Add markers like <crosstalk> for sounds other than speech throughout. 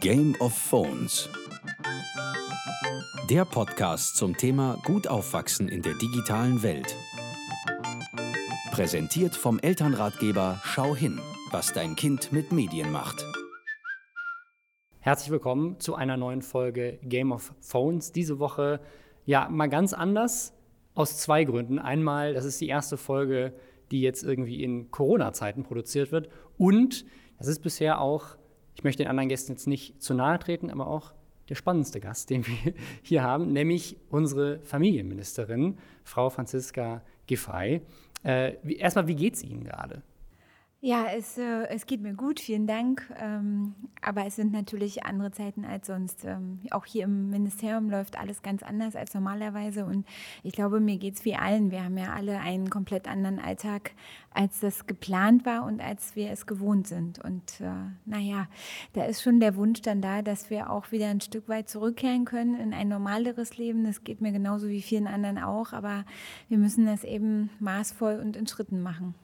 Game of Phones. Der Podcast zum Thema Gut aufwachsen in der digitalen Welt. Präsentiert vom Elternratgeber Schau hin, was dein Kind mit Medien macht. Herzlich willkommen zu einer neuen Folge Game of Phones. Diese Woche ja mal ganz anders aus zwei Gründen. Einmal, das ist die erste Folge, die jetzt irgendwie in Corona-Zeiten produziert wird. Und das ist bisher auch ich möchte den anderen Gästen jetzt nicht zu nahe treten, aber auch der spannendste Gast, den wir <laughs> hier haben, nämlich unsere Familienministerin, Frau Franziska Giffey. Äh, erstmal, wie geht es Ihnen gerade? Ja, es, äh, es geht mir gut, vielen Dank. Ähm, aber es sind natürlich andere Zeiten als sonst. Ähm, auch hier im Ministerium läuft alles ganz anders als normalerweise. Und ich glaube, mir geht es wie allen. Wir haben ja alle einen komplett anderen Alltag, als das geplant war und als wir es gewohnt sind. Und äh, naja, da ist schon der Wunsch dann da, dass wir auch wieder ein Stück weit zurückkehren können in ein normaleres Leben. Das geht mir genauso wie vielen anderen auch. Aber wir müssen das eben maßvoll und in Schritten machen.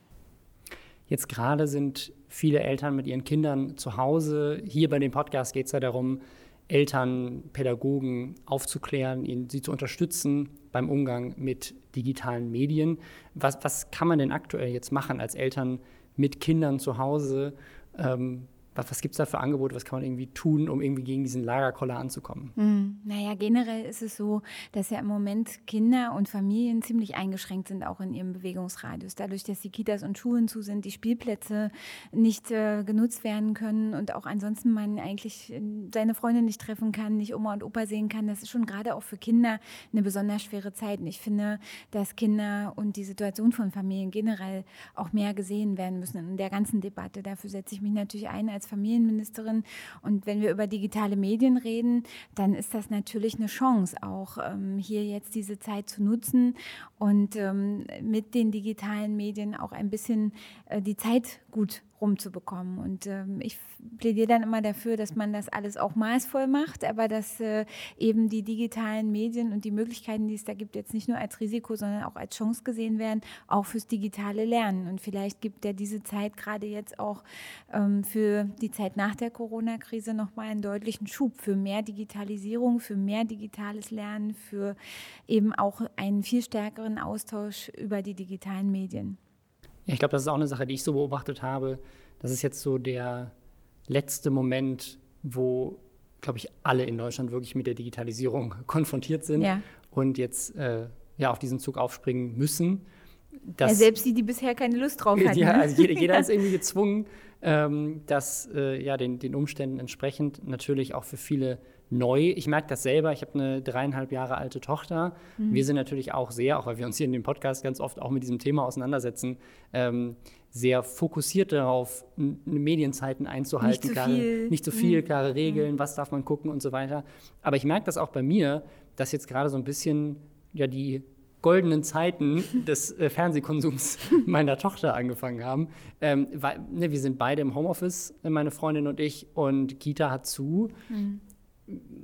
Jetzt gerade sind viele Eltern mit ihren Kindern zu Hause. Hier bei dem Podcast geht es ja darum, Eltern, Pädagogen aufzuklären, ihnen, sie zu unterstützen beim Umgang mit digitalen Medien. Was, was kann man denn aktuell jetzt machen als Eltern mit Kindern zu Hause? Ähm, was, was gibt es da für Angebote? Was kann man irgendwie tun, um irgendwie gegen diesen Lagerkoller anzukommen? Mhm. Naja, generell ist es so, dass ja im Moment Kinder und Familien ziemlich eingeschränkt sind, auch in ihrem Bewegungsradius. Dadurch, dass die Kitas und Schulen zu sind, die Spielplätze nicht äh, genutzt werden können und auch ansonsten man eigentlich äh, seine Freunde nicht treffen kann, nicht Oma und Opa sehen kann. Das ist schon gerade auch für Kinder eine besonders schwere Zeit. Und ich finde, dass Kinder und die Situation von Familien generell auch mehr gesehen werden müssen in der ganzen Debatte. Dafür setze ich mich natürlich ein als Familienministerin. Und wenn wir über digitale Medien reden, dann ist das natürlich eine Chance, auch ähm, hier jetzt diese Zeit zu nutzen und ähm, mit den digitalen Medien auch ein bisschen äh, die Zeit gut rumzubekommen. Und ähm, ich plädiere dann immer dafür, dass man das alles auch maßvoll macht, aber dass äh, eben die digitalen Medien und die Möglichkeiten, die es da gibt, jetzt nicht nur als Risiko, sondern auch als Chance gesehen werden, auch fürs digitale Lernen. Und vielleicht gibt ja diese Zeit gerade jetzt auch ähm, für die Zeit nach der Corona-Krise nochmal einen deutlichen Schub für mehr Digitalisierung, für mehr digitales Lernen, für eben auch einen viel stärkeren Austausch über die digitalen Medien. Ja, ich glaube, das ist auch eine Sache, die ich so beobachtet habe. Das ist jetzt so der letzte Moment, wo, glaube ich, alle in Deutschland wirklich mit der Digitalisierung <laughs> konfrontiert sind ja. und jetzt äh, ja, auf diesen Zug aufspringen müssen. Das, ja, selbst die, die bisher keine Lust drauf hatten. Ja, <laughs> also jeder, jeder ist irgendwie gezwungen, ähm, das äh, ja, den, den Umständen entsprechend natürlich auch für viele neu. Ich merke das selber. Ich habe eine dreieinhalb Jahre alte Tochter. Mhm. Wir sind natürlich auch sehr, auch weil wir uns hier in dem Podcast ganz oft auch mit diesem Thema auseinandersetzen, ähm, sehr fokussiert darauf, Medienzeiten einzuhalten. Nicht zu klare, viel, nicht zu viel, mhm. klare Regeln, mhm. was darf man gucken und so weiter. Aber ich merke das auch bei mir, dass jetzt gerade so ein bisschen ja die goldenen Zeiten des äh, Fernsehkonsums <laughs> meiner Tochter angefangen haben. Ähm, weil, ne, wir sind beide im Homeoffice, meine Freundin und ich, und Kita hat zu. Mhm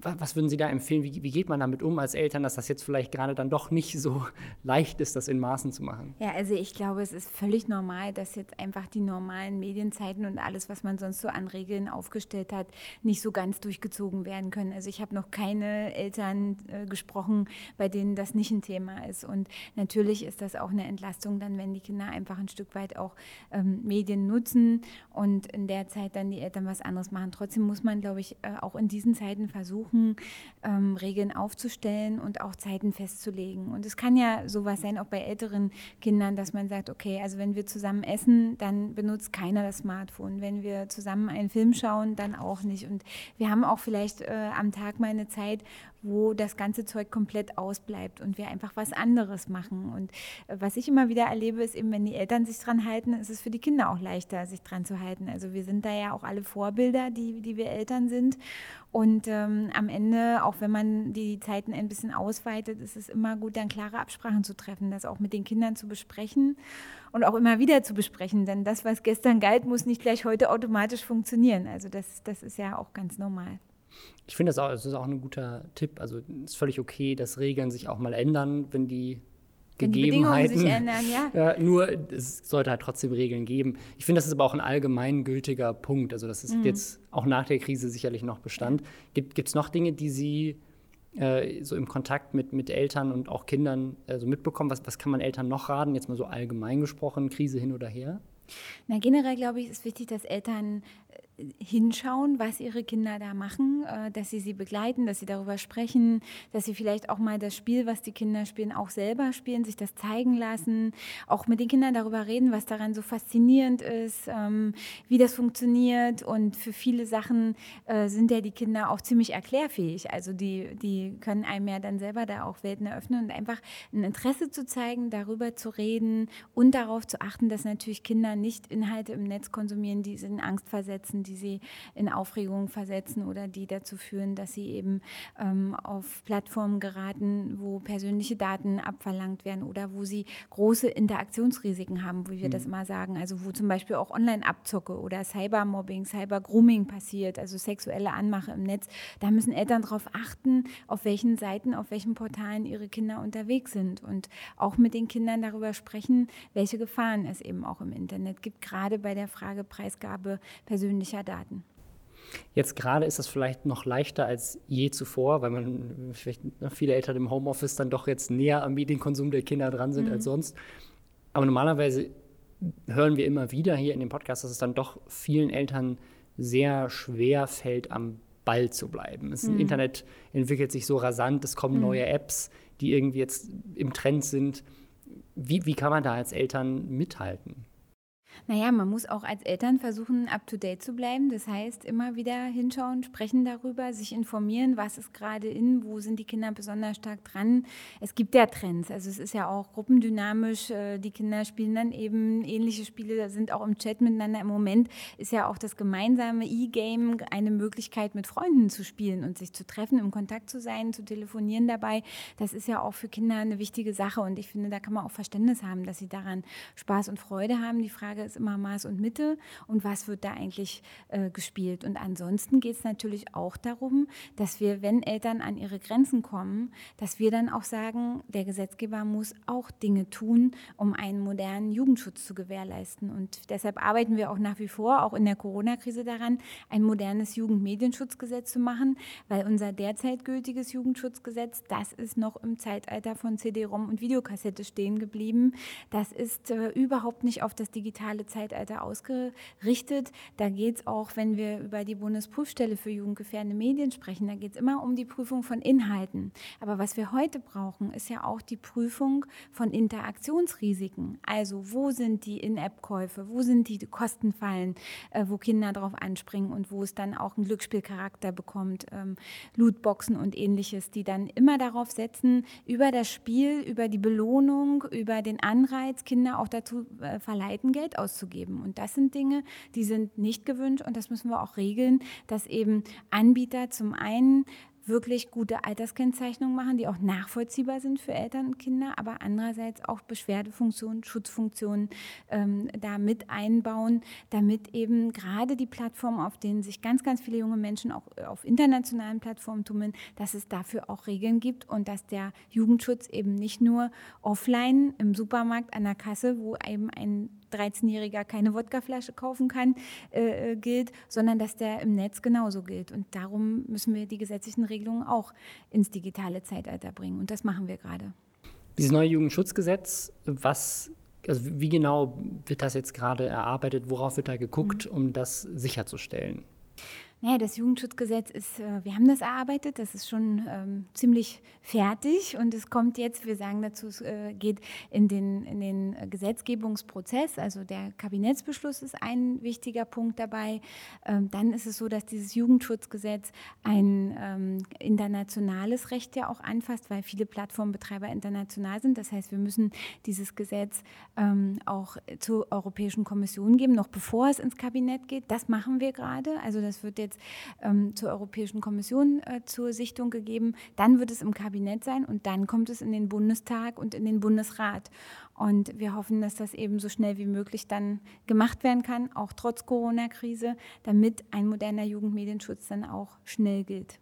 was würden Sie da empfehlen? Wie, wie, geht man damit um als Eltern, dass das jetzt vielleicht gerade dann doch nicht so <laughs> leicht ist, das in Maßen zu machen? Ja, also ich glaube, es ist völlig normal, dass jetzt einfach die normalen Medienzeiten und alles, was man sonst so an Regeln aufgestellt hat, nicht so ganz durchgezogen werden können. Also ich habe noch keine Eltern äh, gesprochen, bei denen das nicht ein Thema ist. Und natürlich ist das auch eine Entlastung dann, wenn die Kinder einfach ein Stück weit auch ähm, Medien nutzen und in der Zeit dann die Eltern was anderes machen. Trotzdem muss man, glaube ich, äh, auch in diesen Zeiten versuchen, ähm, Regeln aufzustellen und auch Zeiten festzulegen. Und es kann ja sowas sein, auch bei älteren Kindern, dass man sagt, okay, also wenn wir zusammen essen, dann benutzt keiner das Smartphone. Wenn wir zusammen einen Film schauen, dann auch nicht. Und wir haben auch vielleicht äh, am Tag mal eine Zeit, wo das ganze Zeug komplett ausbleibt und wir einfach was anderes machen. Und äh, was ich immer wieder erlebe, ist eben, wenn die Eltern sich dran halten, ist es für die Kinder auch leichter, sich dran zu halten. Also wir sind da ja auch alle Vorbilder, die, die wir Eltern sind. Und ähm, am Ende, auch wenn man die Zeiten ein bisschen ausweitet, ist es immer gut, dann klare Absprachen zu treffen, das auch mit den Kindern zu besprechen und auch immer wieder zu besprechen. Denn das, was gestern galt, muss nicht gleich heute automatisch funktionieren. Also das, das ist ja auch ganz normal. Ich finde, das, das ist auch ein guter Tipp. Also es ist völlig okay, dass Regeln sich auch mal ändern, wenn die Gegebenheiten. sich ändern, ja. <laughs> ja. Nur es sollte halt trotzdem Regeln geben. Ich finde, das ist aber auch ein allgemeingültiger Punkt. Also das ist mhm. jetzt auch nach der Krise sicherlich noch Bestand. Gibt es noch Dinge, die Sie äh, so im Kontakt mit, mit Eltern und auch Kindern äh, so mitbekommen? Was, was kann man Eltern noch raten, jetzt mal so allgemein gesprochen, Krise hin oder her? Na, generell glaube ich, ist wichtig, dass Eltern hinschauen, was ihre Kinder da machen, äh, dass sie sie begleiten, dass sie darüber sprechen, dass sie vielleicht auch mal das Spiel, was die Kinder spielen, auch selber spielen, sich das zeigen lassen, auch mit den Kindern darüber reden, was daran so faszinierend ist, ähm, wie das funktioniert. Und für viele Sachen äh, sind ja die Kinder auch ziemlich erklärfähig. Also die, die können einem ja dann selber da auch Welten eröffnen und einfach ein Interesse zu zeigen, darüber zu reden und darauf zu achten, dass natürlich Kinder nicht Inhalte im Netz konsumieren, die sie in Angst versetzen, die die sie in Aufregung versetzen oder die dazu führen, dass sie eben ähm, auf Plattformen geraten, wo persönliche Daten abverlangt werden oder wo sie große Interaktionsrisiken haben, wie wir mhm. das immer sagen. Also wo zum Beispiel auch Online-Abzocke oder Cybermobbing, Cybergrooming passiert, also sexuelle Anmache im Netz. Da müssen Eltern darauf achten, auf welchen Seiten, auf welchen Portalen ihre Kinder unterwegs sind und auch mit den Kindern darüber sprechen, welche Gefahren es eben auch im Internet gibt, gerade bei der Frage Preisgabe persönlicher Daten. Jetzt gerade ist das vielleicht noch leichter als je zuvor, weil man vielleicht viele Eltern im Homeoffice dann doch jetzt näher am Medienkonsum der Kinder dran sind mhm. als sonst. Aber normalerweise hören wir immer wieder hier in dem Podcast, dass es dann doch vielen Eltern sehr schwer fällt, am Ball zu bleiben. Das mhm. Internet entwickelt sich so rasant, es kommen mhm. neue Apps, die irgendwie jetzt im Trend sind. Wie, wie kann man da als Eltern mithalten? Naja, man muss auch als Eltern versuchen, up-to-date zu bleiben. Das heißt, immer wieder hinschauen, sprechen darüber, sich informieren, was ist gerade in, wo sind die Kinder besonders stark dran. Es gibt ja Trends, also es ist ja auch gruppendynamisch. Äh, die Kinder spielen dann eben ähnliche Spiele, sind auch im Chat miteinander. Im Moment ist ja auch das gemeinsame E-Game eine Möglichkeit, mit Freunden zu spielen und sich zu treffen, im Kontakt zu sein, zu telefonieren dabei. Das ist ja auch für Kinder eine wichtige Sache und ich finde, da kann man auch Verständnis haben, dass sie daran Spaß und Freude haben. Die Frage ist immer Maß und Mitte und was wird da eigentlich äh, gespielt. Und ansonsten geht es natürlich auch darum, dass wir, wenn Eltern an ihre Grenzen kommen, dass wir dann auch sagen, der Gesetzgeber muss auch Dinge tun, um einen modernen Jugendschutz zu gewährleisten. Und deshalb arbeiten wir auch nach wie vor, auch in der Corona-Krise daran, ein modernes Jugendmedienschutzgesetz zu machen, weil unser derzeit gültiges Jugendschutzgesetz, das ist noch im Zeitalter von CD-ROM und Videokassette stehen geblieben. Das ist äh, überhaupt nicht auf das digitale digitale Zeitalter ausgerichtet. Da geht es auch, wenn wir über die Bundesprüfstelle für jugendgefährdende Medien sprechen, da geht es immer um die Prüfung von Inhalten. Aber was wir heute brauchen, ist ja auch die Prüfung von Interaktionsrisiken. Also wo sind die In-App-Käufe, wo sind die Kostenfallen, äh, wo Kinder drauf anspringen und wo es dann auch einen Glücksspielcharakter bekommt, ähm, Lootboxen und ähnliches, die dann immer darauf setzen, über das Spiel, über die Belohnung, über den Anreiz, Kinder auch dazu äh, verleiten, Geld auszugeben. Und das sind Dinge, die sind nicht gewünscht und das müssen wir auch regeln, dass eben Anbieter zum einen wirklich gute Alterskennzeichnungen machen, die auch nachvollziehbar sind für Eltern und Kinder, aber andererseits auch Beschwerdefunktionen, Schutzfunktionen ähm, da mit einbauen, damit eben gerade die Plattformen, auf denen sich ganz, ganz viele junge Menschen auch äh, auf internationalen Plattformen tummeln, dass es dafür auch Regeln gibt und dass der Jugendschutz eben nicht nur offline im Supermarkt an der Kasse, wo eben ein 13-Jähriger keine Wodkaflasche kaufen kann, äh, äh, gilt, sondern dass der im Netz genauso gilt. Und darum müssen wir die gesetzlichen Regelungen auch ins digitale Zeitalter bringen. Und das machen wir gerade. Dieses neue Jugendschutzgesetz, was, also wie genau wird das jetzt gerade erarbeitet? Worauf wird da geguckt, mhm. um das sicherzustellen? Naja, das Jugendschutzgesetz ist, äh, wir haben das erarbeitet, das ist schon ähm, ziemlich fertig und es kommt jetzt, wir sagen dazu, es äh, geht in den, in den Gesetzgebungsprozess, also der Kabinettsbeschluss ist ein wichtiger Punkt dabei. Ähm, dann ist es so, dass dieses Jugendschutzgesetz ein ähm, internationales Recht ja auch anfasst, weil viele Plattformbetreiber international sind. Das heißt, wir müssen dieses Gesetz ähm, auch zur Europäischen Kommission geben, noch bevor es ins Kabinett geht. Das machen wir gerade. Also das wird jetzt jetzt ähm, zur Europäischen Kommission äh, zur Sichtung gegeben. Dann wird es im Kabinett sein und dann kommt es in den Bundestag und in den Bundesrat. Und wir hoffen, dass das eben so schnell wie möglich dann gemacht werden kann, auch trotz Corona-Krise, damit ein moderner Jugendmedienschutz dann auch schnell gilt.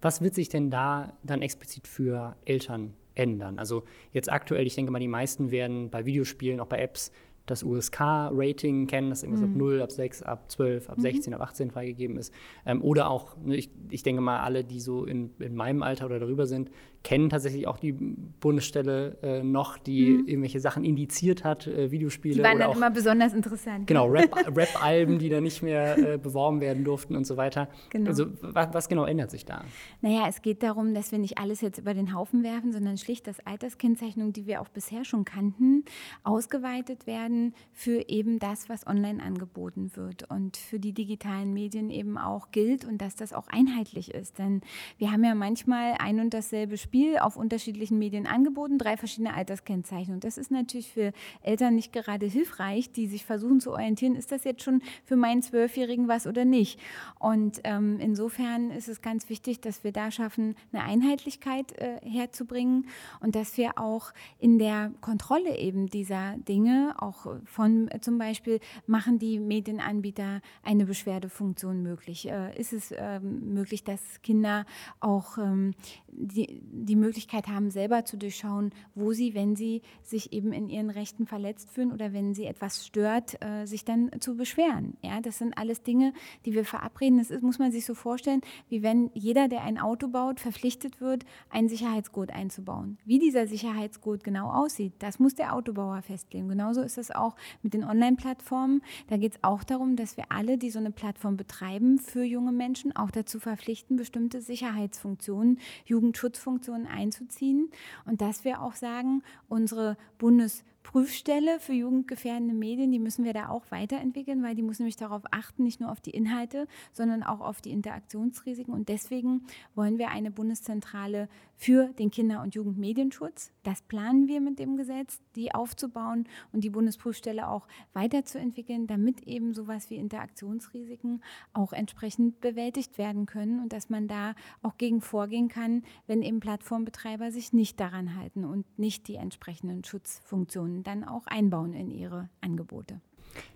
Was wird sich denn da dann explizit für Eltern ändern? Also jetzt aktuell, ich denke mal, die meisten werden bei Videospielen, auch bei Apps, das USK-Rating kennen, das irgendwas mhm. ab 0, ab 6, ab 12, ab mhm. 16, ab 18 freigegeben ist. Ähm, oder auch, ne, ich, ich denke mal, alle, die so in, in meinem Alter oder darüber sind, kennen tatsächlich auch die Bundesstelle äh, noch, die mhm. irgendwelche Sachen indiziert hat, äh, Videospiele. Die waren dann auch, immer besonders interessant. Genau, <laughs> Rap-Alben, Rap die dann nicht mehr äh, beworben werden durften und so weiter. Genau. Also was, was, genau ändert sich da? Naja, es geht darum, dass wir nicht alles jetzt über den Haufen werfen, sondern schlicht, dass Alterskennzeichnungen, die wir auch bisher schon kannten, ausgeweitet werden für eben das, was online angeboten wird und für die digitalen Medien eben auch gilt und dass das auch einheitlich ist. Denn wir haben ja manchmal ein und dasselbe Spiel Spiel auf unterschiedlichen Medien angeboten, drei verschiedene Alterskennzeichnungen. Das ist natürlich für Eltern nicht gerade hilfreich, die sich versuchen zu orientieren, ist das jetzt schon für meinen Zwölfjährigen was oder nicht. Und ähm, insofern ist es ganz wichtig, dass wir da schaffen, eine Einheitlichkeit äh, herzubringen und dass wir auch in der Kontrolle eben dieser Dinge, auch von äh, zum Beispiel, machen die Medienanbieter eine Beschwerdefunktion möglich? Äh, ist es ähm, möglich, dass Kinder auch ähm, die, die Möglichkeit haben, selber zu durchschauen, wo sie, wenn sie sich eben in ihren Rechten verletzt fühlen oder wenn sie etwas stört, äh, sich dann zu beschweren. Ja, das sind alles Dinge, die wir verabreden. Das ist, muss man sich so vorstellen, wie wenn jeder, der ein Auto baut, verpflichtet wird, einen Sicherheitsgurt einzubauen. Wie dieser Sicherheitsgurt genau aussieht, das muss der Autobauer festlegen. Genauso ist es auch mit den Online-Plattformen. Da geht es auch darum, dass wir alle, die so eine Plattform betreiben, für junge Menschen auch dazu verpflichten, bestimmte Sicherheitsfunktionen, Jugendschutzfunktionen, Diskussion einzuziehen. Und dass wir auch sagen, unsere Bundes Prüfstelle für jugendgefährdende Medien, die müssen wir da auch weiterentwickeln, weil die muss nämlich darauf achten, nicht nur auf die Inhalte, sondern auch auf die Interaktionsrisiken. Und deswegen wollen wir eine Bundeszentrale für den Kinder- und Jugendmedienschutz. Das planen wir mit dem Gesetz, die aufzubauen und die Bundesprüfstelle auch weiterzuentwickeln, damit eben sowas wie Interaktionsrisiken auch entsprechend bewältigt werden können und dass man da auch gegen vorgehen kann, wenn eben Plattformbetreiber sich nicht daran halten und nicht die entsprechenden Schutzfunktionen dann auch einbauen in ihre Angebote.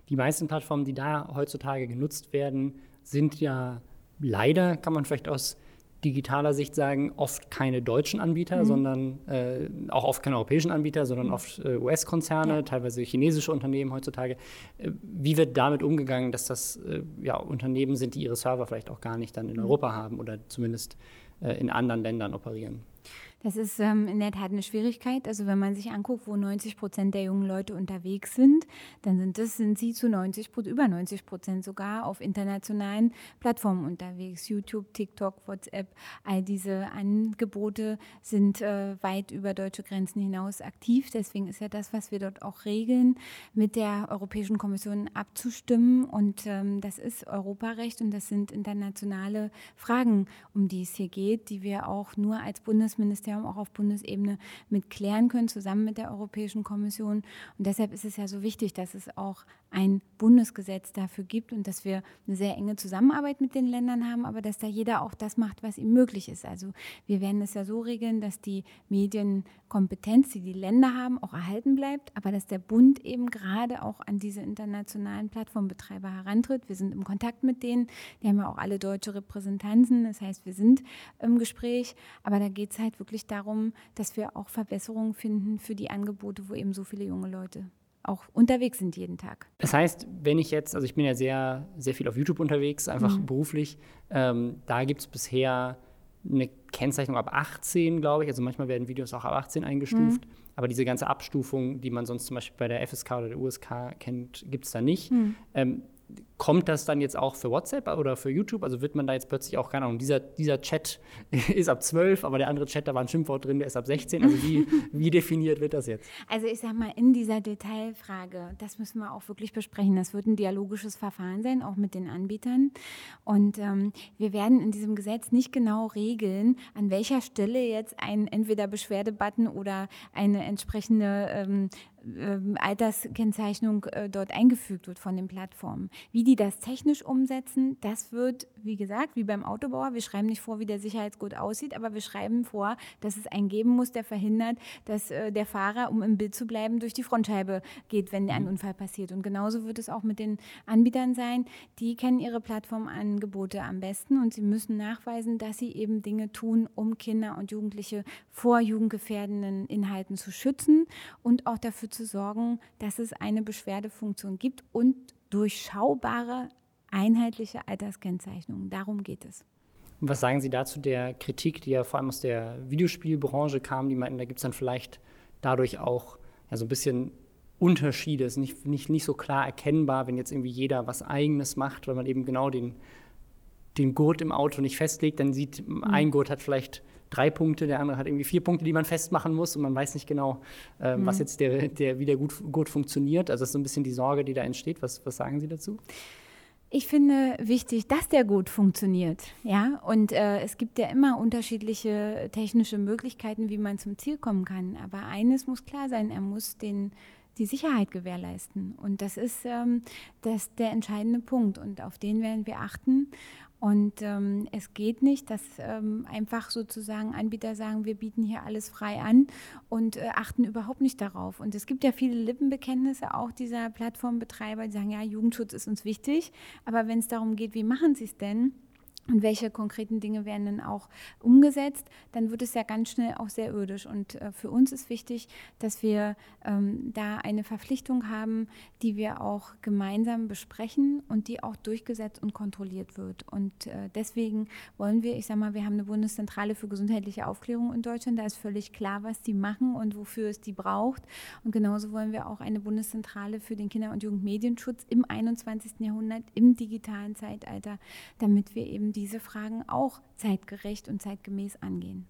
Die meisten Plattformen, die da heutzutage genutzt werden, sind ja leider, kann man vielleicht aus digitaler Sicht sagen, oft keine deutschen Anbieter, mhm. sondern äh, auch oft keine europäischen Anbieter, sondern mhm. oft äh, US-Konzerne, ja. teilweise chinesische Unternehmen heutzutage. Äh, wie wird damit umgegangen, dass das äh, ja, Unternehmen sind, die ihre Server vielleicht auch gar nicht dann in mhm. Europa haben oder zumindest äh, in anderen Ländern operieren? Das ist ähm, in der Tat eine Schwierigkeit. Also wenn man sich anguckt, wo 90 Prozent der jungen Leute unterwegs sind, dann sind das sind sie zu 90 über 90 Prozent sogar auf internationalen Plattformen unterwegs. YouTube, TikTok, WhatsApp, all diese Angebote sind äh, weit über deutsche Grenzen hinaus aktiv. Deswegen ist ja das, was wir dort auch regeln, mit der Europäischen Kommission abzustimmen. Und ähm, das ist Europarecht und das sind internationale Fragen, um die es hier geht, die wir auch nur als Bundesministerium Ministerium auch auf Bundesebene mit klären können, zusammen mit der Europäischen Kommission. Und deshalb ist es ja so wichtig, dass es auch ein Bundesgesetz dafür gibt und dass wir eine sehr enge Zusammenarbeit mit den Ländern haben, aber dass da jeder auch das macht, was ihm möglich ist. Also wir werden es ja so regeln, dass die Medienkompetenz, die die Länder haben, auch erhalten bleibt, aber dass der Bund eben gerade auch an diese internationalen Plattformbetreiber herantritt. Wir sind im Kontakt mit denen, die haben ja auch alle deutsche Repräsentanten, das heißt, wir sind im Gespräch, aber da geht es halt wirklich darum, dass wir auch Verbesserungen finden für die Angebote, wo eben so viele junge Leute auch unterwegs sind jeden Tag. Das heißt, wenn ich jetzt, also ich bin ja sehr, sehr viel auf YouTube unterwegs, einfach mhm. beruflich, ähm, da gibt es bisher eine Kennzeichnung ab 18, glaube ich. Also manchmal werden Videos auch ab 18 eingestuft. Mhm. Aber diese ganze Abstufung, die man sonst zum Beispiel bei der FSK oder der USK kennt, gibt es da nicht. Mhm. Ähm, kommt das dann jetzt auch für WhatsApp oder für YouTube? Also wird man da jetzt plötzlich auch, keine Ahnung, dieser, dieser Chat <laughs> ist ab 12, aber der andere Chat, da war ein Schimpfwort drin, der ist ab 16. Also wie, <laughs> wie definiert wird das jetzt? Also ich sag mal, in dieser Detailfrage, das müssen wir auch wirklich besprechen. Das wird ein dialogisches Verfahren sein, auch mit den Anbietern. Und ähm, wir werden in diesem Gesetz nicht genau regeln, an welcher Stelle jetzt ein entweder Beschwerdebutton oder eine entsprechende ähm, ähm, Alterskennzeichnung äh, dort eingefügt wird von den Plattformen. Wie die das technisch umsetzen, das wird, wie gesagt, wie beim Autobauer. Wir schreiben nicht vor, wie der Sicherheitsgurt aussieht, aber wir schreiben vor, dass es einen geben muss, der verhindert, dass äh, der Fahrer, um im Bild zu bleiben, durch die Frontscheibe geht, wenn ein mhm. Unfall passiert. Und genauso wird es auch mit den Anbietern sein. Die kennen ihre Plattformangebote am besten und sie müssen nachweisen, dass sie eben Dinge tun, um Kinder und Jugendliche vor jugendgefährdenden Inhalten zu schützen und auch dafür zu sorgen, dass es eine Beschwerdefunktion gibt und durchschaubare, einheitliche Alterskennzeichnungen. Darum geht es. Was sagen Sie dazu der Kritik, die ja vor allem aus der Videospielbranche kam, die meinten, da gibt es dann vielleicht dadurch auch ja, so ein bisschen Unterschiede, ist nicht, nicht, nicht so klar erkennbar, wenn jetzt irgendwie jeder was Eigenes macht, weil man eben genau den, den Gurt im Auto nicht festlegt, dann sieht, mhm. ein Gurt hat vielleicht drei Punkte, der andere hat irgendwie vier Punkte, die man festmachen muss und man weiß nicht genau, äh, mhm. was jetzt der, der, wie der gut, gut funktioniert. Also das ist so ein bisschen die Sorge, die da entsteht. Was, was sagen Sie dazu? Ich finde wichtig, dass der gut funktioniert. Ja, und äh, es gibt ja immer unterschiedliche technische Möglichkeiten, wie man zum Ziel kommen kann. Aber eines muss klar sein: Er muss den die Sicherheit gewährleisten. Und das ist ähm, das, der entscheidende Punkt. Und auf den werden wir achten. Und ähm, es geht nicht, dass ähm, einfach sozusagen Anbieter sagen, wir bieten hier alles frei an und äh, achten überhaupt nicht darauf. Und es gibt ja viele Lippenbekenntnisse auch dieser Plattformbetreiber, die sagen, ja, Jugendschutz ist uns wichtig, aber wenn es darum geht, wie machen sie es denn? Und welche konkreten Dinge werden dann auch umgesetzt, dann wird es ja ganz schnell auch sehr irdisch. Und äh, für uns ist wichtig, dass wir ähm, da eine Verpflichtung haben, die wir auch gemeinsam besprechen und die auch durchgesetzt und kontrolliert wird. Und äh, deswegen wollen wir, ich sage mal, wir haben eine Bundeszentrale für gesundheitliche Aufklärung in Deutschland. Da ist völlig klar, was die machen und wofür es die braucht. Und genauso wollen wir auch eine Bundeszentrale für den Kinder- und Jugendmedienschutz im 21. Jahrhundert, im digitalen Zeitalter, damit wir eben die diese Fragen auch zeitgerecht und zeitgemäß angehen.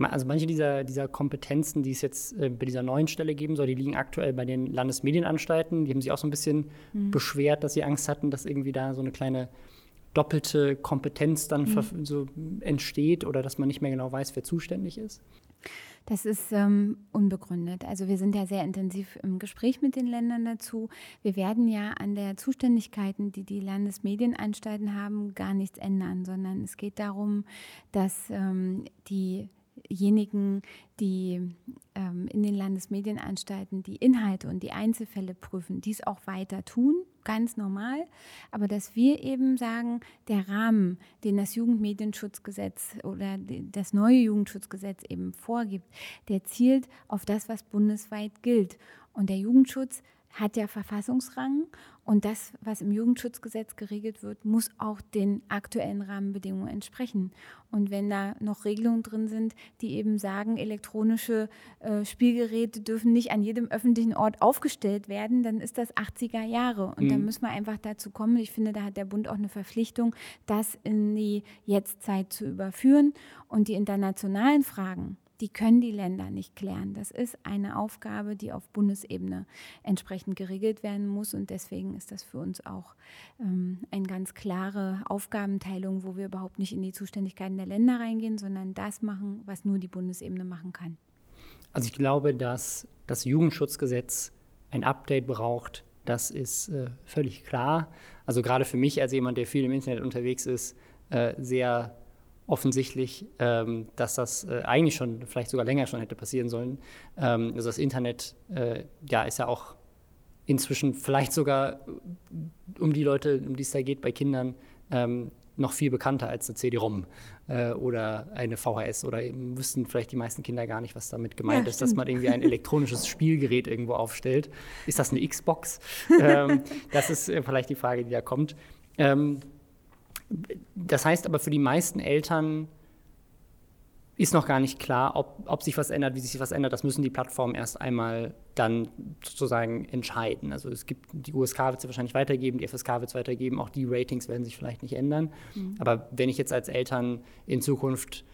Also manche dieser, dieser Kompetenzen, die es jetzt äh, bei dieser neuen Stelle geben soll, die liegen aktuell bei den Landesmedienanstalten. Die haben sich auch so ein bisschen mhm. beschwert, dass sie Angst hatten, dass irgendwie da so eine kleine doppelte Kompetenz dann mhm. so entsteht oder dass man nicht mehr genau weiß, wer zuständig ist. Das ist ähm, unbegründet. Also wir sind ja sehr intensiv im Gespräch mit den Ländern dazu. Wir werden ja an der Zuständigkeiten, die die Landesmedienanstalten haben, gar nichts ändern, sondern es geht darum, dass ähm, die diejenigen, die ähm, in den Landesmedienanstalten die Inhalte und die Einzelfälle prüfen, dies auch weiter tun, ganz normal. Aber dass wir eben sagen, der Rahmen, den das Jugendmedienschutzgesetz oder das neue Jugendschutzgesetz eben vorgibt, der zielt auf das, was bundesweit gilt. Und der Jugendschutz hat ja Verfassungsrang und das, was im Jugendschutzgesetz geregelt wird, muss auch den aktuellen Rahmenbedingungen entsprechen. Und wenn da noch Regelungen drin sind, die eben sagen, elektronische äh, Spielgeräte dürfen nicht an jedem öffentlichen Ort aufgestellt werden, dann ist das 80er Jahre. Und mhm. da müssen wir einfach dazu kommen. Ich finde, da hat der Bund auch eine Verpflichtung, das in die Jetztzeit zu überführen. Und die internationalen Fragen, die können die Länder nicht klären. Das ist eine Aufgabe, die auf Bundesebene entsprechend geregelt werden muss. Und deswegen ist das für uns auch ähm, eine ganz klare Aufgabenteilung, wo wir überhaupt nicht in die Zuständigkeiten der Länder reingehen, sondern das machen, was nur die Bundesebene machen kann. Also ich glaube, dass das Jugendschutzgesetz ein Update braucht. Das ist äh, völlig klar. Also gerade für mich als jemand, der viel im Internet unterwegs ist, äh, sehr offensichtlich, ähm, dass das äh, eigentlich schon, vielleicht sogar länger schon hätte passieren sollen. Ähm, also das Internet, äh, ja, ist ja auch inzwischen vielleicht sogar um die Leute, um die es da geht, bei Kindern, ähm, noch viel bekannter als eine CD-ROM äh, oder eine VHS oder eben wüssten vielleicht die meisten Kinder gar nicht, was damit gemeint ja, ist, dass man irgendwie ein elektronisches <laughs> Spielgerät irgendwo aufstellt. Ist das eine Xbox? <laughs> ähm, das ist äh, vielleicht die Frage, die da kommt. Ähm, das heißt aber für die meisten Eltern ist noch gar nicht klar, ob, ob sich was ändert, wie sich was ändert. Das müssen die Plattformen erst einmal dann sozusagen entscheiden. Also es gibt, die USK wird es wahrscheinlich weitergeben, die FSK wird es weitergeben, auch die Ratings werden sich vielleicht nicht ändern. Mhm. Aber wenn ich jetzt als Eltern in Zukunft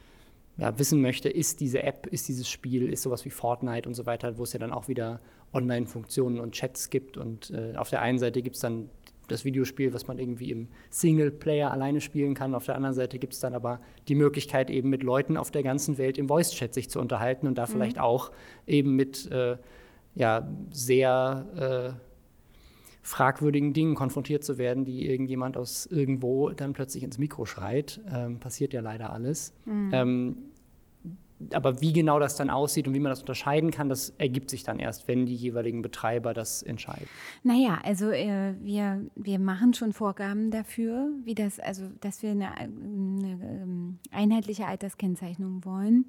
ja, wissen möchte, ist diese App, ist dieses Spiel, ist sowas wie Fortnite und so weiter, wo es ja dann auch wieder Online-Funktionen und Chats gibt. Und äh, auf der einen Seite gibt es dann das Videospiel, was man irgendwie im Singleplayer alleine spielen kann. Auf der anderen Seite gibt es dann aber die Möglichkeit, eben mit Leuten auf der ganzen Welt im Voice-Chat sich zu unterhalten und da mhm. vielleicht auch eben mit äh, ja, sehr äh, fragwürdigen Dingen konfrontiert zu werden, die irgendjemand aus irgendwo dann plötzlich ins Mikro schreit. Ähm, passiert ja leider alles. Mhm. Ähm, aber wie genau das dann aussieht und wie man das unterscheiden kann, das ergibt sich dann erst, wenn die jeweiligen Betreiber das entscheiden. Naja, also äh, wir, wir machen schon Vorgaben dafür, wie das, also dass wir eine, eine ähm, einheitliche Alterskennzeichnung wollen.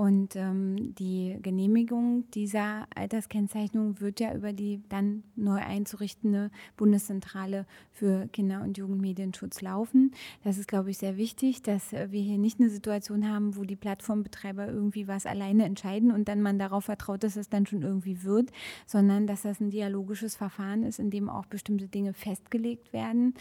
Und ähm, die Genehmigung dieser Alterskennzeichnung wird ja über die dann neu einzurichtende Bundeszentrale für Kinder- und Jugendmedienschutz laufen. Das ist, glaube ich, sehr wichtig, dass wir hier nicht eine Situation haben, wo die Plattformbetreiber irgendwie was alleine entscheiden und dann man darauf vertraut, dass es dann schon irgendwie wird, sondern dass das ein dialogisches Verfahren ist, in dem auch bestimmte Dinge festgelegt werden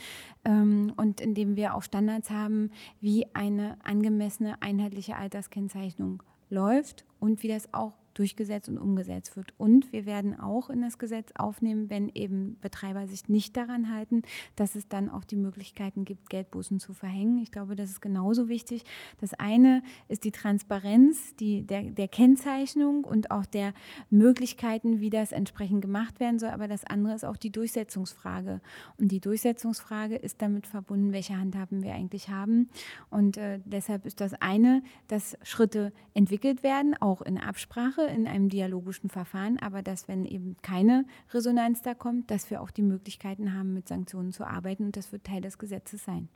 ähm, und in dem wir auch Standards haben, wie eine angemessene einheitliche Alterskennzeichnung läuft und wie das auch durchgesetzt und umgesetzt wird. Und wir werden auch in das Gesetz aufnehmen, wenn eben Betreiber sich nicht daran halten, dass es dann auch die Möglichkeiten gibt, Geldbußen zu verhängen. Ich glaube, das ist genauso wichtig. Das eine ist die Transparenz die, der, der Kennzeichnung und auch der Möglichkeiten, wie das entsprechend gemacht werden soll. Aber das andere ist auch die Durchsetzungsfrage. Und die Durchsetzungsfrage ist damit verbunden, welche Handhaben wir eigentlich haben. Und äh, deshalb ist das eine, dass Schritte entwickelt werden, auch in Absprache in einem dialogischen Verfahren, aber dass, wenn eben keine Resonanz da kommt, dass wir auch die Möglichkeiten haben, mit Sanktionen zu arbeiten und das wird Teil des Gesetzes sein.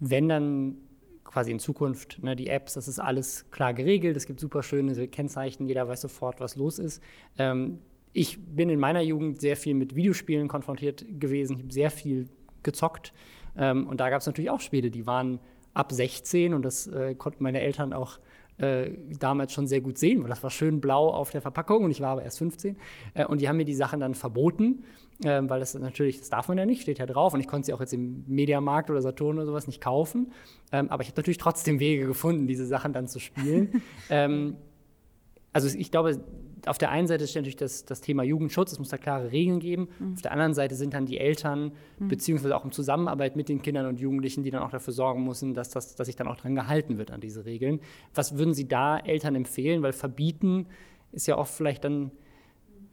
Wenn dann quasi in Zukunft ne, die Apps, das ist alles klar geregelt, es gibt super schöne Kennzeichen, jeder weiß sofort, was los ist. Ähm, ich bin in meiner Jugend sehr viel mit Videospielen konfrontiert gewesen, ich habe sehr viel gezockt ähm, und da gab es natürlich auch Spiele, die waren ab 16 und das äh, konnten meine Eltern auch äh, damals schon sehr gut sehen, weil das war schön blau auf der Verpackung und ich war aber erst 15. Äh, und die haben mir die Sachen dann verboten, äh, weil das natürlich, das darf man ja nicht, steht ja drauf und ich konnte sie auch jetzt im Mediamarkt oder Saturn oder sowas nicht kaufen. Ähm, aber ich habe natürlich trotzdem Wege gefunden, diese Sachen dann zu spielen. <laughs> ähm, also ich glaube, auf der einen Seite ist natürlich das, das Thema Jugendschutz, es muss da klare Regeln geben. Mhm. Auf der anderen Seite sind dann die Eltern, mhm. beziehungsweise auch in Zusammenarbeit mit den Kindern und Jugendlichen, die dann auch dafür sorgen müssen, dass, das, dass sich dann auch daran gehalten wird an diese Regeln. Was würden Sie da Eltern empfehlen? Weil verbieten ist ja oft vielleicht dann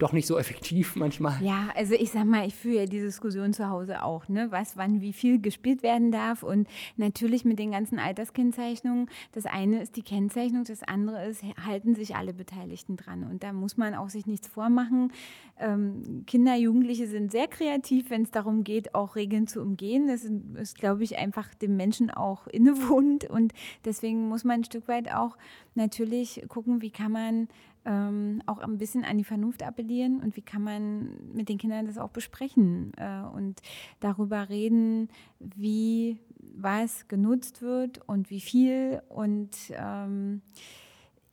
doch nicht so effektiv <laughs> manchmal. Ja, also ich sag mal, ich führe ja die Diskussion zu Hause auch, ne? Was, wann, wie viel gespielt werden darf. Und natürlich mit den ganzen Alterskennzeichnungen. Das eine ist die Kennzeichnung, das andere ist, halten sich alle Beteiligten dran. Und da muss man auch sich nichts vormachen. Ähm, Kinder, Jugendliche sind sehr kreativ, wenn es darum geht, auch Regeln zu umgehen. Das ist, ist glaube ich, einfach dem Menschen auch innewohnend. Und deswegen muss man ein Stück weit auch natürlich gucken, wie kann man ähm, auch ein bisschen an die Vernunft appellieren und wie kann man mit den Kindern das auch besprechen äh, und darüber reden, wie was genutzt wird und wie viel. Und ähm,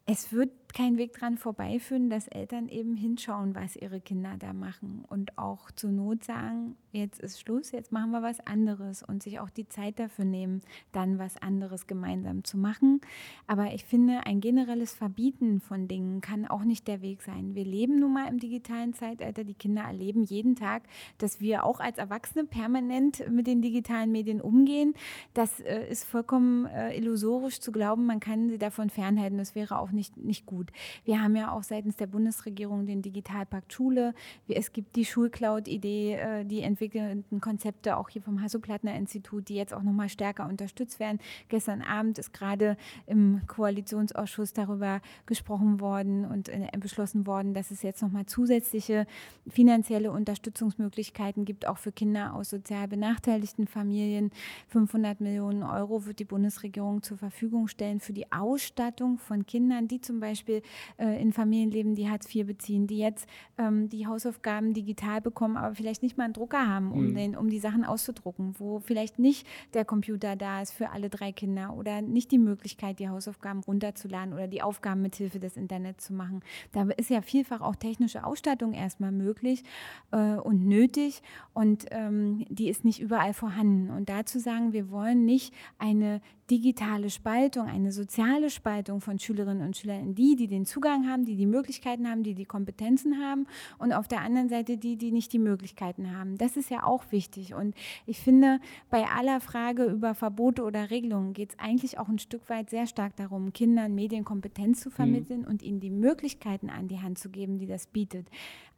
es wird kein Weg dran vorbeiführen, dass Eltern eben hinschauen, was ihre Kinder da machen und auch zur Not sagen, jetzt ist Schluss, jetzt machen wir was anderes und sich auch die Zeit dafür nehmen, dann was anderes gemeinsam zu machen. Aber ich finde, ein generelles Verbieten von Dingen kann auch nicht der Weg sein. Wir leben nun mal im digitalen Zeitalter, die Kinder erleben jeden Tag, dass wir auch als Erwachsene permanent mit den digitalen Medien umgehen. Das äh, ist vollkommen äh, illusorisch zu glauben, man kann sie davon fernhalten. Das wäre auch nicht, nicht gut. Wir haben ja auch seitens der Bundesregierung den Digitalpakt Schule. Es gibt die Schulcloud-Idee, äh, die entwickelten Konzepte auch hier vom Hasso-Plattner-Institut, die jetzt auch nochmal stärker unterstützt werden. Gestern Abend ist gerade im Koalitionsausschuss darüber gesprochen worden und äh, beschlossen worden, dass es jetzt nochmal zusätzliche finanzielle Unterstützungsmöglichkeiten gibt, auch für Kinder aus sozial benachteiligten Familien. 500 Millionen Euro wird die Bundesregierung zur Verfügung stellen für die Ausstattung von Kindern, die zum Beispiel äh, in Familien leben, die Hartz IV beziehen, die jetzt ähm, die Hausaufgaben digital bekommen, aber vielleicht nicht mal einen Drucker haben, um, mhm. den, um die Sachen auszudrucken, wo vielleicht nicht der Computer da ist für alle drei Kinder oder nicht die Möglichkeit, die Hausaufgaben runterzuladen oder die Aufgaben mit Hilfe des Internets zu machen. Da ist ja vielfach auch technische Ausstattung erstmal möglich äh, und nötig und ähm, die ist nicht überall vorhanden. Und dazu sagen, wir wollen nicht eine digitale Spaltung, eine soziale Spaltung von Schülerinnen und Schülern die, die den Zugang haben, die die Möglichkeiten haben, die die Kompetenzen haben und auf der anderen Seite die, die nicht die Möglichkeiten haben. Das ist ja auch wichtig. Und ich finde, bei aller Frage über Verbote oder Regelungen geht es eigentlich auch ein Stück weit sehr stark darum, Kindern Medienkompetenz zu mhm. vermitteln mhm. und ihnen die Möglichkeiten an die Hand zu geben, die das bietet.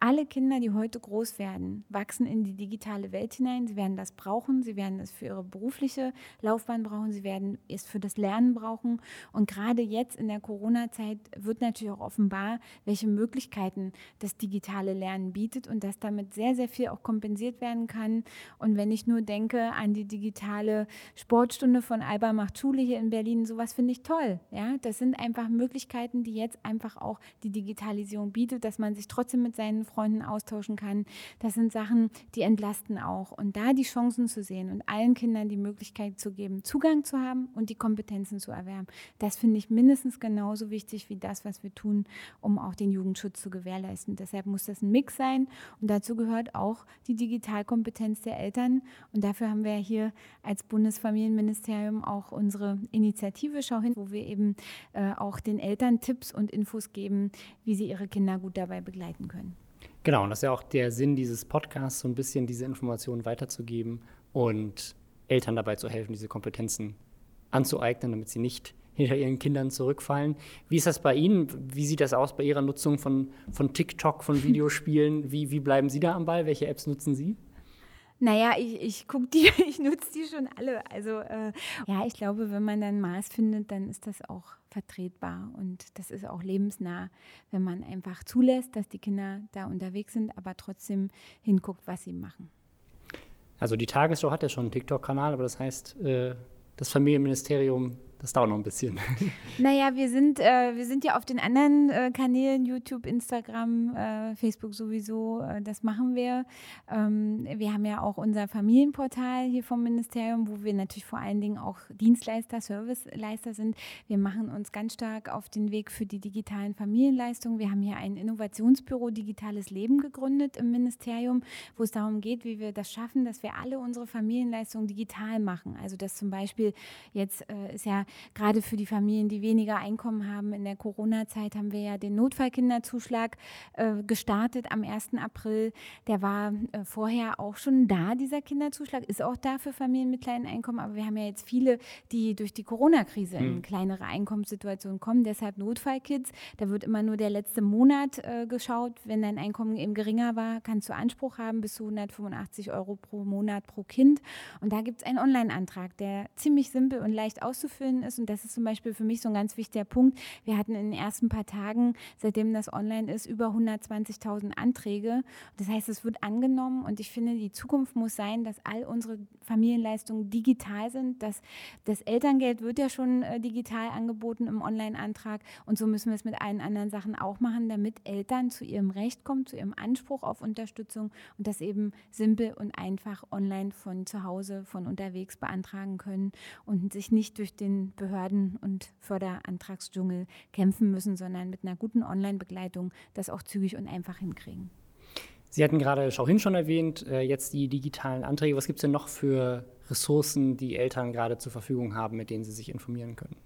Alle Kinder, die heute groß werden, wachsen in die digitale Welt hinein. Sie werden das brauchen, sie werden es für ihre berufliche Laufbahn brauchen, sie werden es für das Lernen brauchen. Und gerade jetzt in der Corona-Zeit wird natürlich auch offenbar, welche Möglichkeiten das digitale Lernen bietet und dass damit sehr, sehr viel auch kompensiert werden kann. Und wenn ich nur denke an die digitale Sportstunde von Alba macht Schule hier in Berlin, sowas finde ich toll. Ja, das sind einfach Möglichkeiten, die jetzt einfach auch die Digitalisierung bietet, dass man sich trotzdem mit seinen Freunden austauschen kann. Das sind Sachen, die entlasten auch. Und da die Chancen zu sehen und allen Kindern die Möglichkeit zu geben, Zugang zu haben und die Kompetenzen zu erwerben, das finde ich mindestens genauso wichtig wie das, was wir tun, um auch den Jugendschutz zu gewährleisten. Deshalb muss das ein Mix sein und dazu gehört auch die Digitalkompetenz der Eltern. Und dafür haben wir hier als Bundesfamilienministerium auch unsere Initiative Schau hin, wo wir eben äh, auch den Eltern Tipps und Infos geben, wie sie ihre Kinder gut dabei begleiten können. Genau, und das ist ja auch der Sinn dieses Podcasts, so ein bisschen diese Informationen weiterzugeben und Eltern dabei zu helfen, diese Kompetenzen anzueignen, damit sie nicht hinter ihren Kindern zurückfallen. Wie ist das bei Ihnen? Wie sieht das aus bei Ihrer Nutzung von, von TikTok, von <laughs> Videospielen? Wie, wie bleiben Sie da am Ball? Welche Apps nutzen Sie? Naja, ich, ich gucke die, <laughs> ich nutze die schon alle. Also äh, ja, ich glaube, wenn man dann Maß findet, dann ist das auch vertretbar und das ist auch lebensnah, wenn man einfach zulässt, dass die Kinder da unterwegs sind, aber trotzdem hinguckt, was sie machen. Also die Tagesschau hat ja schon einen TikTok-Kanal, aber das heißt, äh, das Familienministerium das dauert noch ein bisschen. <laughs> Naja, wir sind, äh, wir sind ja auf den anderen äh, Kanälen, YouTube, Instagram, äh, Facebook sowieso, äh, das machen wir. Ähm, wir haben ja auch unser Familienportal hier vom Ministerium, wo wir natürlich vor allen Dingen auch Dienstleister, Serviceleister sind. Wir machen uns ganz stark auf den Weg für die digitalen Familienleistungen. Wir haben hier ein Innovationsbüro Digitales Leben gegründet im Ministerium, wo es darum geht, wie wir das schaffen, dass wir alle unsere Familienleistungen digital machen. Also dass zum Beispiel jetzt äh, ist ja gerade für die Familien, die weniger Einkommen haben. In der Corona-Zeit haben wir ja den Notfallkinderzuschlag äh, gestartet am 1. April. Der war äh, vorher auch schon da, dieser Kinderzuschlag, ist auch da für Familien mit kleinen Einkommen. Aber wir haben ja jetzt viele, die durch die Corona-Krise in hm. kleinere Einkommenssituationen kommen. Deshalb Notfallkids. Da wird immer nur der letzte Monat äh, geschaut. Wenn dein Einkommen eben geringer war, kannst du Anspruch haben bis zu 185 Euro pro Monat pro Kind. Und da gibt es einen Online-Antrag, der ziemlich simpel und leicht auszufüllen ist. Und das ist zum Beispiel für mich so ein ganz wichtiger Punkt. Wir hatten in den ersten paar Tagen, seitdem das online ist, über 120.000 Anträge. Das heißt, es wird angenommen. Und ich finde, die Zukunft muss sein, dass all unsere Familienleistungen digital sind. Das, das Elterngeld wird ja schon äh, digital angeboten im Online-Antrag. Und so müssen wir es mit allen anderen Sachen auch machen, damit Eltern zu ihrem Recht kommen, zu ihrem Anspruch auf Unterstützung und das eben simpel und einfach online von zu Hause, von unterwegs beantragen können und sich nicht durch den Behörden- und Förderantragsdschungel kämpfen müssen, sondern mit einer guten Online-Begleitung das auch zügig und einfach hinkriegen. Sie hatten gerade Schauhin schon erwähnt, äh, jetzt die digitalen Anträge. Was gibt es denn noch für Ressourcen, die Eltern gerade zur Verfügung haben, mit denen sie sich informieren können?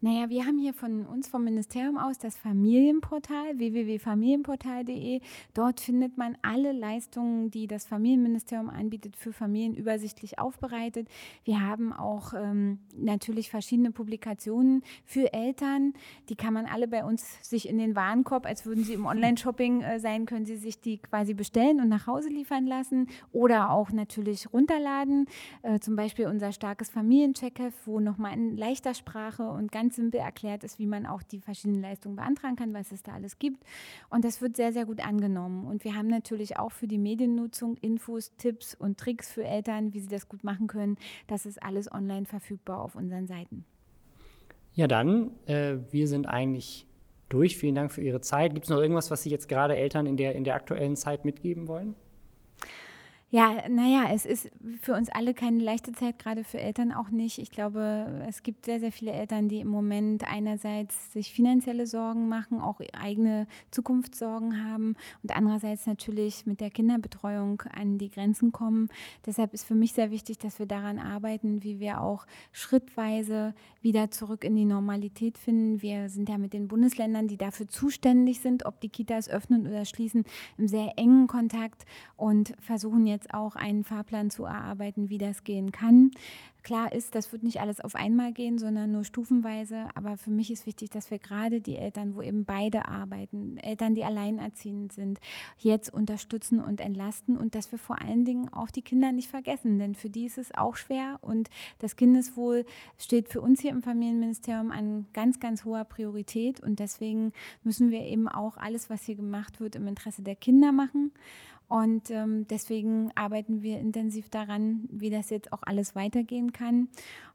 Naja, wir haben hier von uns vom Ministerium aus das Familienportal www.familienportal.de. Dort findet man alle Leistungen, die das Familienministerium anbietet, für Familien übersichtlich aufbereitet. Wir haben auch ähm, natürlich verschiedene Publikationen für Eltern. Die kann man alle bei uns sich in den Warenkorb, als würden sie im Online-Shopping äh, sein, können sie sich die quasi bestellen und nach Hause liefern lassen oder auch natürlich runterladen. Äh, zum Beispiel unser starkes Familiencheckheft, wo nochmal in leichter Sprache und ganz ganz simpel erklärt ist, wie man auch die verschiedenen Leistungen beantragen kann, was es da alles gibt. Und das wird sehr, sehr gut angenommen. Und wir haben natürlich auch für die Mediennutzung Infos, Tipps und Tricks für Eltern, wie sie das gut machen können. Das ist alles online verfügbar auf unseren Seiten. Ja, dann, äh, wir sind eigentlich durch. Vielen Dank für Ihre Zeit. Gibt es noch irgendwas, was Sie jetzt gerade Eltern in der, in der aktuellen Zeit mitgeben wollen? Ja, naja, es ist für uns alle keine leichte Zeit, gerade für Eltern auch nicht. Ich glaube, es gibt sehr, sehr viele Eltern, die im Moment einerseits sich finanzielle Sorgen machen, auch eigene Zukunftssorgen haben und andererseits natürlich mit der Kinderbetreuung an die Grenzen kommen. Deshalb ist für mich sehr wichtig, dass wir daran arbeiten, wie wir auch schrittweise wieder zurück in die Normalität finden. Wir sind ja mit den Bundesländern, die dafür zuständig sind, ob die Kitas öffnen oder schließen, im sehr engen Kontakt und versuchen jetzt jetzt auch einen Fahrplan zu erarbeiten, wie das gehen kann. Klar ist, das wird nicht alles auf einmal gehen, sondern nur stufenweise. Aber für mich ist wichtig, dass wir gerade die Eltern, wo eben beide arbeiten, Eltern, die alleinerziehend sind, jetzt unterstützen und entlasten und dass wir vor allen Dingen auch die Kinder nicht vergessen, denn für die ist es auch schwer und das Kindeswohl steht für uns hier im Familienministerium an ganz, ganz hoher Priorität und deswegen müssen wir eben auch alles, was hier gemacht wird, im Interesse der Kinder machen. Und ähm, deswegen arbeiten wir intensiv daran, wie das jetzt auch alles weitergehen kann.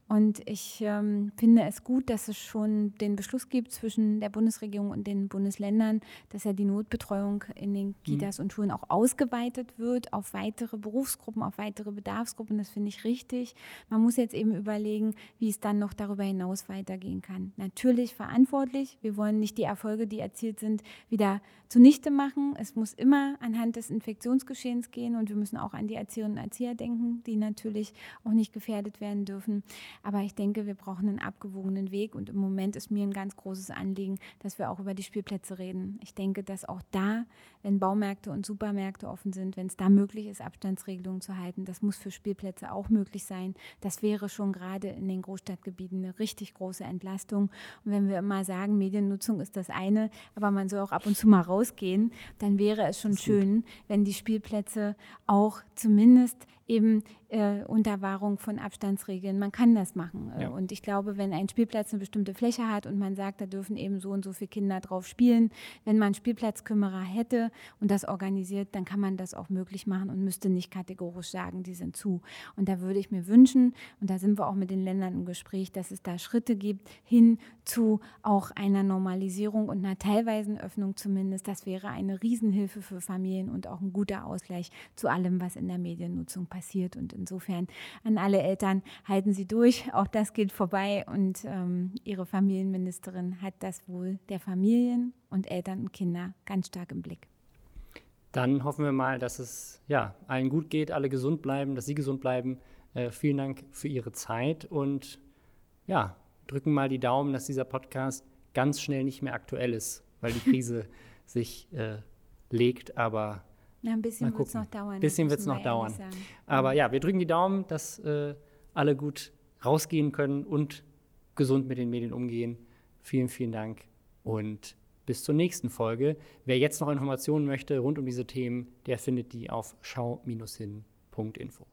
Und ich ähm, finde es gut, dass es schon den Beschluss gibt zwischen der Bundesregierung und den Bundesländern, dass ja die Notbetreuung in den mhm. Kitas mhm. und Schulen auch ausgeweitet wird auf weitere Berufsgruppen, auf weitere Bedarfsgruppen. Das finde ich richtig. Man muss jetzt eben überlegen, wie es dann noch darüber hinaus weitergehen kann. Natürlich verantwortlich. Wir wollen nicht die Erfolge, die erzielt sind, wieder zunichte machen. Es muss immer anhand des Infektionsgeschehens gehen und wir müssen auch an die Erzieherinnen und Erzieher denken, die natürlich auch nicht gefährdet werden dürfen. Aber ich denke, wir brauchen einen abgewogenen Weg und im Moment ist mir ein ganz großes Anliegen, dass wir auch über die Spielplätze reden. Ich denke, dass auch da, wenn Baumärkte und Supermärkte offen sind, wenn es da möglich ist, Abstandsregelungen zu halten, das muss für Spielplätze auch möglich sein. Das wäre schon gerade in den Großstadtgebieten eine richtig große Entlastung. Und wenn wir immer sagen, Mediennutzung ist das eine, aber man soll auch ab und zu mal rausgehen, dann wäre es schon schön, wenn die Spielplätze auch zumindest eben äh, unter Wahrung von Abstandsregeln. Man kann das machen. Äh, ja. Und ich glaube, wenn ein Spielplatz eine bestimmte Fläche hat und man sagt, da dürfen eben so und so viele Kinder drauf spielen, wenn man Spielplatzkümmerer hätte und das organisiert, dann kann man das auch möglich machen und müsste nicht kategorisch sagen, die sind zu. Und da würde ich mir wünschen, und da sind wir auch mit den Ländern im Gespräch, dass es da Schritte gibt hin zu auch einer Normalisierung und einer teilweisen Öffnung zumindest. Das wäre eine Riesenhilfe für Familien und auch ein guter Ausgleich zu allem, was in der Mediennutzung passiert. Und insofern an alle Eltern, halten Sie durch, auch das geht vorbei. Und ähm, Ihre Familienministerin hat das Wohl der Familien und Eltern und Kinder ganz stark im Blick. Dann hoffen wir mal, dass es ja, allen gut geht, alle gesund bleiben, dass Sie gesund bleiben. Äh, vielen Dank für Ihre Zeit und ja, drücken mal die Daumen, dass dieser Podcast ganz schnell nicht mehr aktuell ist, weil die <laughs> Krise sich äh, legt. Aber na, ein bisschen wird es noch dauern. Ein bisschen wird es noch dauern. Aber ja, wir drücken die Daumen, dass äh, alle gut rausgehen können und gesund mit den Medien umgehen. Vielen, vielen Dank und bis zur nächsten Folge. Wer jetzt noch Informationen möchte rund um diese Themen, der findet die auf schau-hin.info.